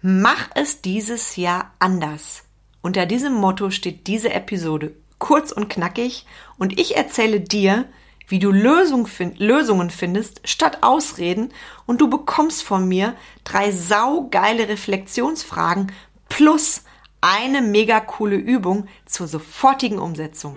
Mach es dieses Jahr anders. Unter diesem Motto steht diese Episode kurz und knackig und ich erzähle dir, wie du Lösung find, Lösungen findest statt Ausreden und du bekommst von mir drei saugeile Reflexionsfragen plus eine mega coole Übung zur sofortigen Umsetzung.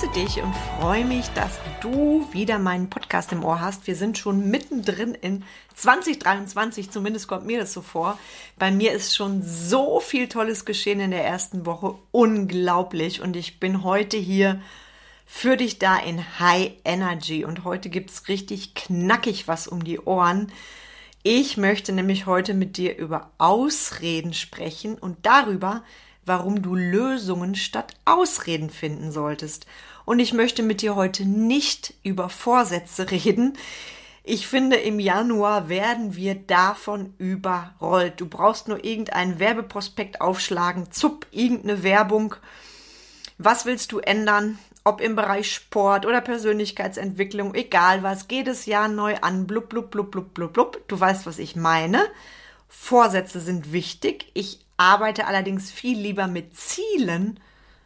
Grüße dich und freue mich, dass du wieder meinen Podcast im Ohr hast. Wir sind schon mittendrin in 2023, zumindest kommt mir das so vor. Bei mir ist schon so viel Tolles geschehen in der ersten Woche. Unglaublich. Und ich bin heute hier für dich da in High Energy. Und heute gibt es richtig knackig was um die Ohren. Ich möchte nämlich heute mit dir über Ausreden sprechen und darüber, warum du Lösungen statt Ausreden finden solltest. Und ich möchte mit dir heute nicht über Vorsätze reden. Ich finde, im Januar werden wir davon überrollt. Du brauchst nur irgendeinen Werbeprospekt aufschlagen, zupp, irgendeine Werbung. Was willst du ändern? Ob im Bereich Sport oder Persönlichkeitsentwicklung, egal was, geht es Jahr neu an, blub, blub, blub, blub, blub, blub. Du weißt, was ich meine. Vorsätze sind wichtig. Ich arbeite allerdings viel lieber mit Zielen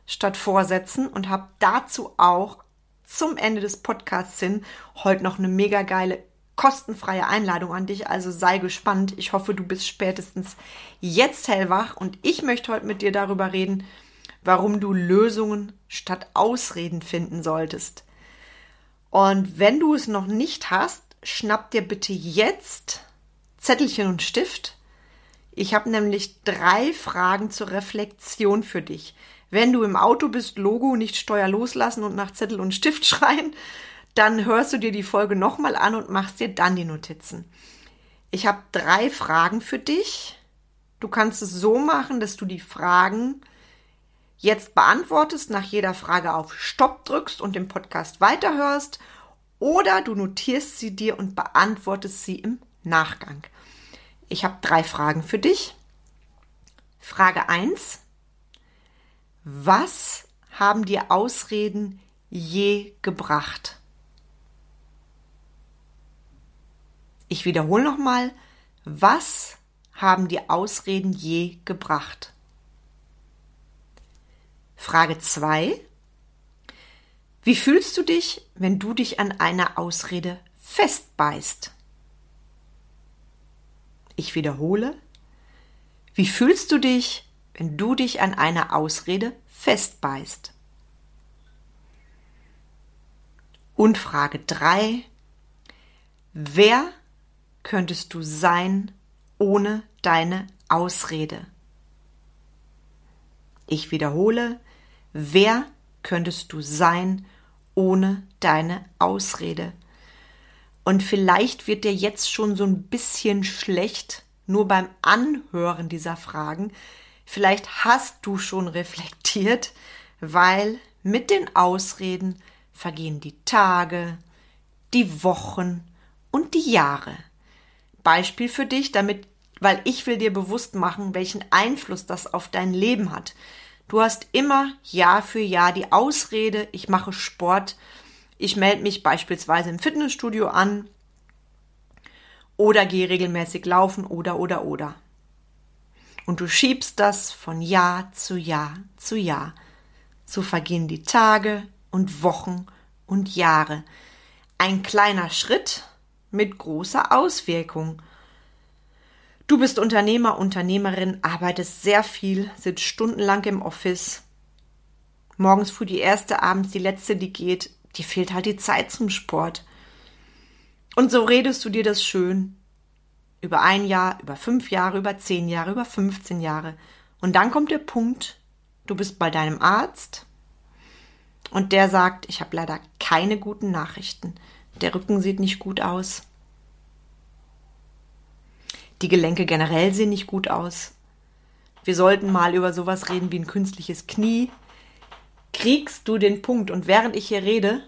statt Vorsätzen und habe dazu auch zum Ende des Podcasts hin heute noch eine mega geile kostenfreie Einladung an dich. Also sei gespannt. Ich hoffe, du bist spätestens jetzt hellwach und ich möchte heute mit dir darüber reden, warum du Lösungen statt Ausreden finden solltest. Und wenn du es noch nicht hast, schnapp dir bitte jetzt Zettelchen und Stift ich habe nämlich drei Fragen zur Reflexion für dich. Wenn du im Auto bist, Logo, nicht Steuer loslassen und nach Zettel und Stift schreien, dann hörst du dir die Folge nochmal an und machst dir dann die Notizen. Ich habe drei Fragen für dich. Du kannst es so machen, dass du die Fragen jetzt beantwortest, nach jeder Frage auf Stopp drückst und den Podcast weiterhörst oder du notierst sie dir und beantwortest sie im Nachgang. Ich habe drei Fragen für dich. Frage 1. Was haben dir Ausreden je gebracht? Ich wiederhole nochmal. Was haben dir Ausreden je gebracht? Frage 2. Wie fühlst du dich, wenn du dich an einer Ausrede festbeißt? Ich wiederhole. Wie fühlst du dich, wenn du dich an einer Ausrede festbeißt? Und Frage 3. Wer könntest du sein ohne deine Ausrede? Ich wiederhole. Wer könntest du sein ohne deine Ausrede? Und vielleicht wird dir jetzt schon so ein bisschen schlecht, nur beim Anhören dieser Fragen. Vielleicht hast du schon reflektiert, weil mit den Ausreden vergehen die Tage, die Wochen und die Jahre. Beispiel für dich, damit, weil ich will dir bewusst machen, welchen Einfluss das auf dein Leben hat. Du hast immer Jahr für Jahr die Ausrede, ich mache Sport, ich melde mich beispielsweise im Fitnessstudio an oder gehe regelmäßig laufen oder oder oder. Und du schiebst das von Jahr zu Jahr zu Jahr. So vergehen die Tage und Wochen und Jahre. Ein kleiner Schritt mit großer Auswirkung. Du bist Unternehmer, Unternehmerin, arbeitest sehr viel, sitzt stundenlang im Office. Morgens früh die erste, abends die letzte, die geht dir fehlt halt die Zeit zum Sport. Und so redest du dir das schön. Über ein Jahr, über fünf Jahre, über zehn Jahre, über 15 Jahre. Und dann kommt der Punkt, du bist bei deinem Arzt und der sagt, ich habe leider keine guten Nachrichten. Der Rücken sieht nicht gut aus. Die Gelenke generell sehen nicht gut aus. wir sollten mal über sowas reden wie ein künstliches Knie. Kriegst du den Punkt? Und während ich hier rede,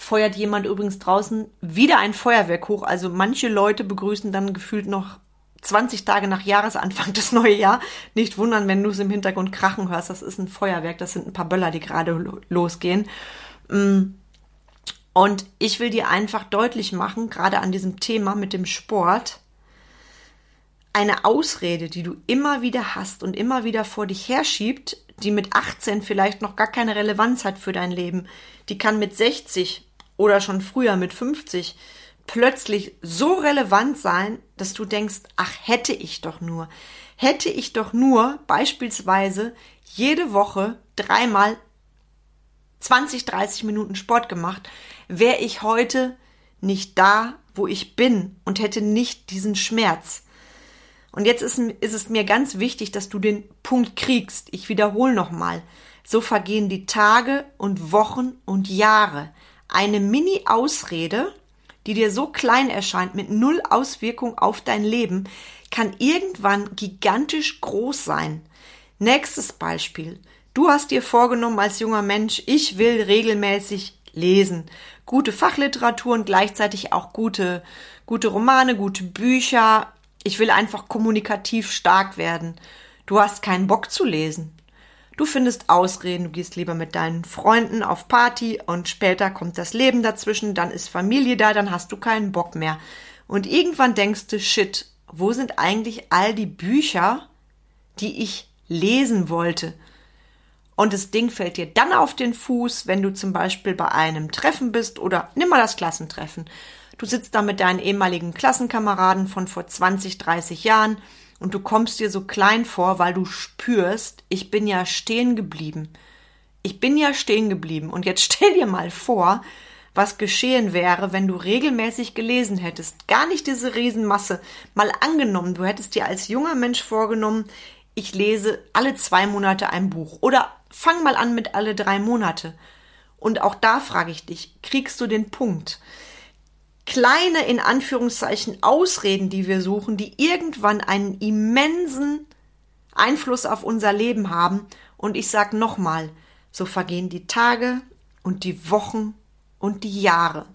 feuert jemand übrigens draußen wieder ein Feuerwerk hoch. Also manche Leute begrüßen dann gefühlt noch 20 Tage nach Jahresanfang das neue Jahr. Nicht wundern, wenn du es im Hintergrund krachen hörst. Das ist ein Feuerwerk. Das sind ein paar Böller, die gerade losgehen. Mm. Und ich will dir einfach deutlich machen, gerade an diesem Thema mit dem Sport, eine Ausrede, die du immer wieder hast und immer wieder vor dich herschiebt, die mit 18 vielleicht noch gar keine Relevanz hat für dein Leben, die kann mit 60 oder schon früher mit 50 plötzlich so relevant sein, dass du denkst, ach, hätte ich doch nur, hätte ich doch nur beispielsweise jede Woche dreimal 20, 30 Minuten Sport gemacht, wäre ich heute nicht da, wo ich bin und hätte nicht diesen Schmerz. Und jetzt ist, ist es mir ganz wichtig, dass du den Punkt kriegst. Ich wiederhole nochmal. So vergehen die Tage und Wochen und Jahre. Eine Mini-Ausrede, die dir so klein erscheint, mit null Auswirkung auf dein Leben, kann irgendwann gigantisch groß sein. Nächstes Beispiel. Du hast dir vorgenommen als junger Mensch, ich will regelmäßig lesen. Gute Fachliteratur und gleichzeitig auch gute, gute Romane, gute Bücher, ich will einfach kommunikativ stark werden. Du hast keinen Bock zu lesen. Du findest Ausreden, du gehst lieber mit deinen Freunden auf Party und später kommt das Leben dazwischen, dann ist Familie da, dann hast du keinen Bock mehr. Und irgendwann denkst du, shit, wo sind eigentlich all die Bücher, die ich lesen wollte? Und das Ding fällt dir dann auf den Fuß, wenn du zum Beispiel bei einem Treffen bist oder nimm mal das Klassentreffen. Du sitzt da mit deinen ehemaligen Klassenkameraden von vor 20, 30 Jahren und du kommst dir so klein vor, weil du spürst, ich bin ja stehen geblieben. Ich bin ja stehen geblieben. Und jetzt stell dir mal vor, was geschehen wäre, wenn du regelmäßig gelesen hättest. Gar nicht diese Riesenmasse. Mal angenommen, du hättest dir als junger Mensch vorgenommen, ich lese alle zwei Monate ein Buch. Oder fang mal an mit alle drei Monate. Und auch da frage ich dich, kriegst du den Punkt? Kleine, in Anführungszeichen, Ausreden, die wir suchen, die irgendwann einen immensen Einfluss auf unser Leben haben. Und ich sage nochmal, so vergehen die Tage und die Wochen und die Jahre.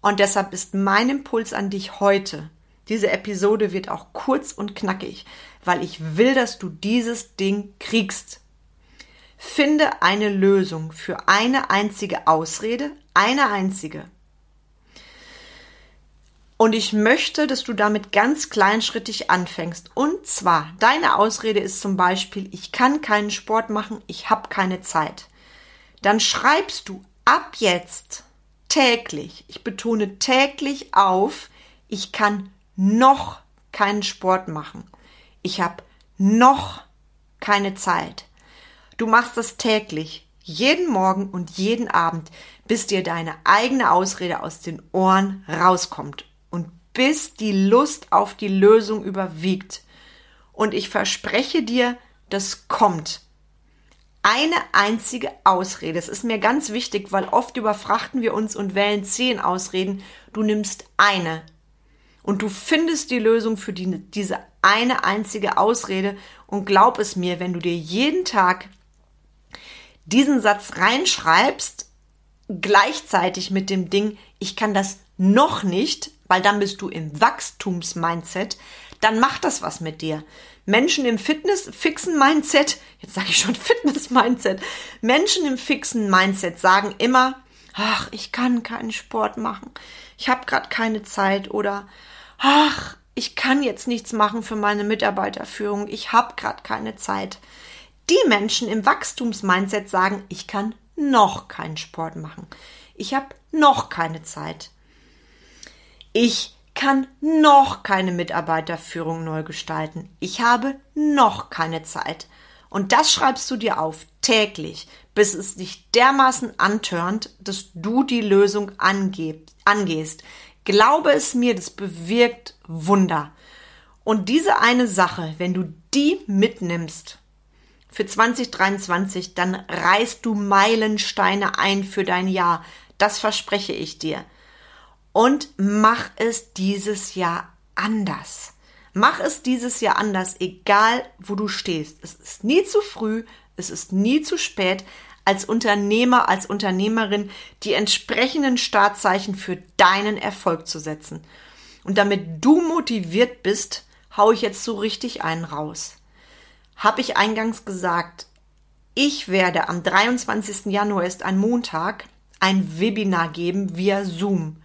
Und deshalb ist mein Impuls an dich heute. Diese Episode wird auch kurz und knackig, weil ich will, dass du dieses Ding kriegst. Finde eine Lösung für eine einzige Ausrede, eine einzige. Und ich möchte, dass du damit ganz kleinschrittig anfängst. Und zwar, deine Ausrede ist zum Beispiel, ich kann keinen Sport machen, ich habe keine Zeit. Dann schreibst du ab jetzt täglich, ich betone täglich auf, ich kann noch keinen Sport machen. Ich habe noch keine Zeit. Du machst das täglich, jeden Morgen und jeden Abend, bis dir deine eigene Ausrede aus den Ohren rauskommt bis die Lust auf die Lösung überwiegt. Und ich verspreche dir, das kommt. Eine einzige Ausrede. Es ist mir ganz wichtig, weil oft überfrachten wir uns und wählen zehn Ausreden. Du nimmst eine. Und du findest die Lösung für die, diese eine einzige Ausrede. Und glaub es mir, wenn du dir jeden Tag diesen Satz reinschreibst, gleichzeitig mit dem Ding, ich kann das noch nicht, weil dann bist du im Wachstumsmindset, dann macht das was mit dir. Menschen im Fitness fixen Mindset, jetzt sage ich schon Fitness Mindset. Menschen im fixen Mindset sagen immer, ach, ich kann keinen Sport machen. Ich habe gerade keine Zeit oder ach, ich kann jetzt nichts machen für meine Mitarbeiterführung. Ich habe gerade keine Zeit. Die Menschen im Wachstumsmindset sagen, ich kann noch keinen Sport machen. Ich habe noch keine Zeit. Ich kann noch keine Mitarbeiterführung neu gestalten. Ich habe noch keine Zeit. Und das schreibst du dir auf, täglich, bis es dich dermaßen antörnt, dass du die Lösung angehst. Glaube es mir, das bewirkt Wunder. Und diese eine Sache, wenn du die mitnimmst für 2023, dann reißt du Meilensteine ein für dein Jahr. Das verspreche ich dir und mach es dieses Jahr anders. Mach es dieses Jahr anders, egal wo du stehst. Es ist nie zu früh, es ist nie zu spät, als Unternehmer, als Unternehmerin die entsprechenden Startzeichen für deinen Erfolg zu setzen. Und damit du motiviert bist, hau ich jetzt so richtig einen raus. Hab ich eingangs gesagt, ich werde am 23. Januar ist ein Montag ein Webinar geben via Zoom.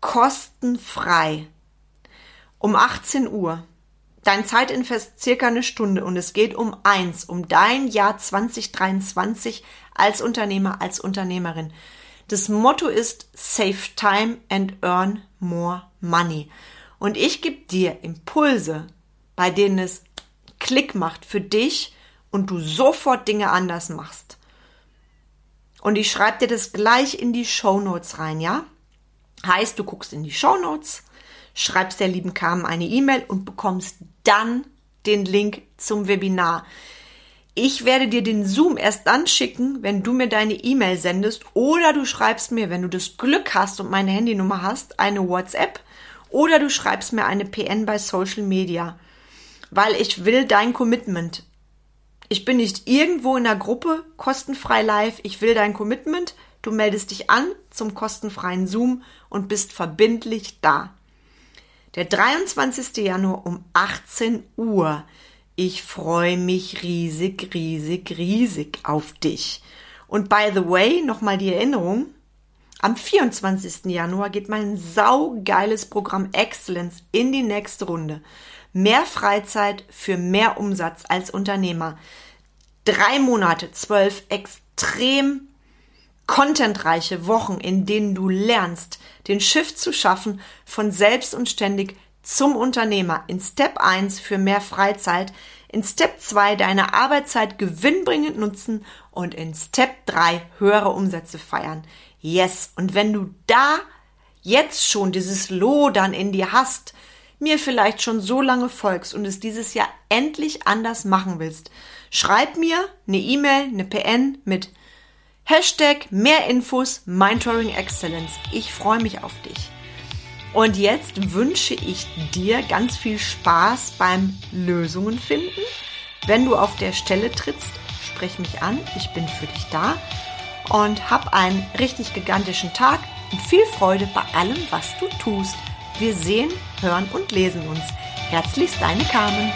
Kostenfrei. Um 18 Uhr. Dein Zeitinvest circa eine Stunde und es geht um eins, um dein Jahr 2023 als Unternehmer, als Unternehmerin. Das Motto ist Save Time and Earn More Money. Und ich gebe dir Impulse, bei denen es Klick macht für dich und du sofort Dinge anders machst. Und ich schreibe dir das gleich in die Show Notes rein, ja? Heißt, du guckst in die Show Notes, schreibst der lieben Carmen eine E-Mail und bekommst dann den Link zum Webinar. Ich werde dir den Zoom erst dann schicken, wenn du mir deine E-Mail sendest oder du schreibst mir, wenn du das Glück hast und meine Handynummer hast, eine WhatsApp oder du schreibst mir eine PN bei Social Media, weil ich will dein Commitment. Ich bin nicht irgendwo in der Gruppe kostenfrei live, ich will dein Commitment. Du meldest dich an zum kostenfreien Zoom und bist verbindlich da. Der 23. Januar um 18 Uhr ich freue mich riesig, riesig, riesig auf dich. Und by the way, nochmal die Erinnerung. Am 24. Januar geht mein saugeiles Programm Excellence in die nächste Runde. Mehr Freizeit für mehr Umsatz als Unternehmer. Drei Monate, zwölf extrem contentreiche Wochen, in denen du lernst, den Shift zu schaffen von selbst und ständig zum Unternehmer in Step 1 für mehr Freizeit, in Step 2 deine Arbeitszeit gewinnbringend nutzen und in Step 3 höhere Umsätze feiern. Yes, und wenn du da jetzt schon dieses Lodern in dir hast, mir vielleicht schon so lange folgst und es dieses Jahr endlich anders machen willst, schreib mir eine E-Mail, eine PN mit Hashtag mehr Infos Mentoring Excellence. Ich freue mich auf dich. Und jetzt wünsche ich dir ganz viel Spaß beim Lösungen finden. Wenn du auf der Stelle trittst, sprech mich an. Ich bin für dich da. Und hab einen richtig gigantischen Tag und viel Freude bei allem, was du tust. Wir sehen, hören und lesen uns. Herzlichst deine Carmen.